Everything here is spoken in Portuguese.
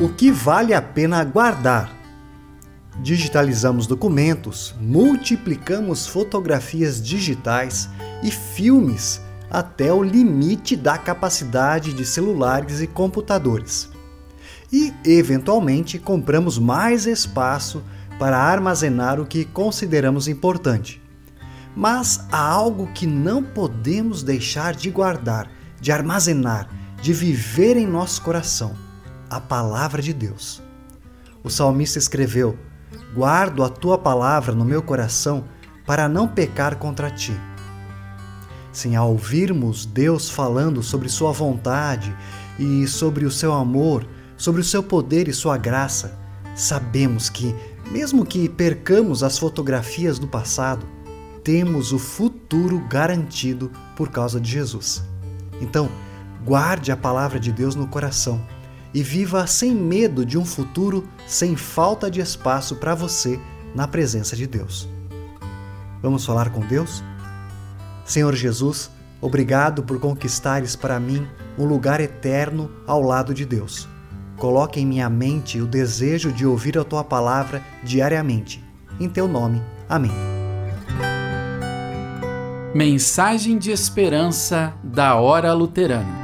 O que vale a pena guardar? Digitalizamos documentos, multiplicamos fotografias digitais e filmes até o limite da capacidade de celulares e computadores. E, eventualmente, compramos mais espaço para armazenar o que consideramos importante. Mas há algo que não podemos deixar de guardar, de armazenar, de viver em nosso coração: a palavra de Deus. O salmista escreveu: Guardo a tua palavra no meu coração para não pecar contra ti. Sim, ao ouvirmos Deus falando sobre Sua vontade e sobre o seu amor, sobre o seu poder e sua graça, sabemos que, mesmo que percamos as fotografias do passado, temos o futuro garantido por causa de Jesus. Então, guarde a palavra de Deus no coração e viva sem medo de um futuro sem falta de espaço para você na presença de Deus. Vamos falar com Deus? Senhor Jesus, obrigado por conquistares para mim um lugar eterno ao lado de Deus. Coloque em minha mente o desejo de ouvir a tua palavra diariamente. Em teu nome. Amém. Mensagem de esperança da hora luterana.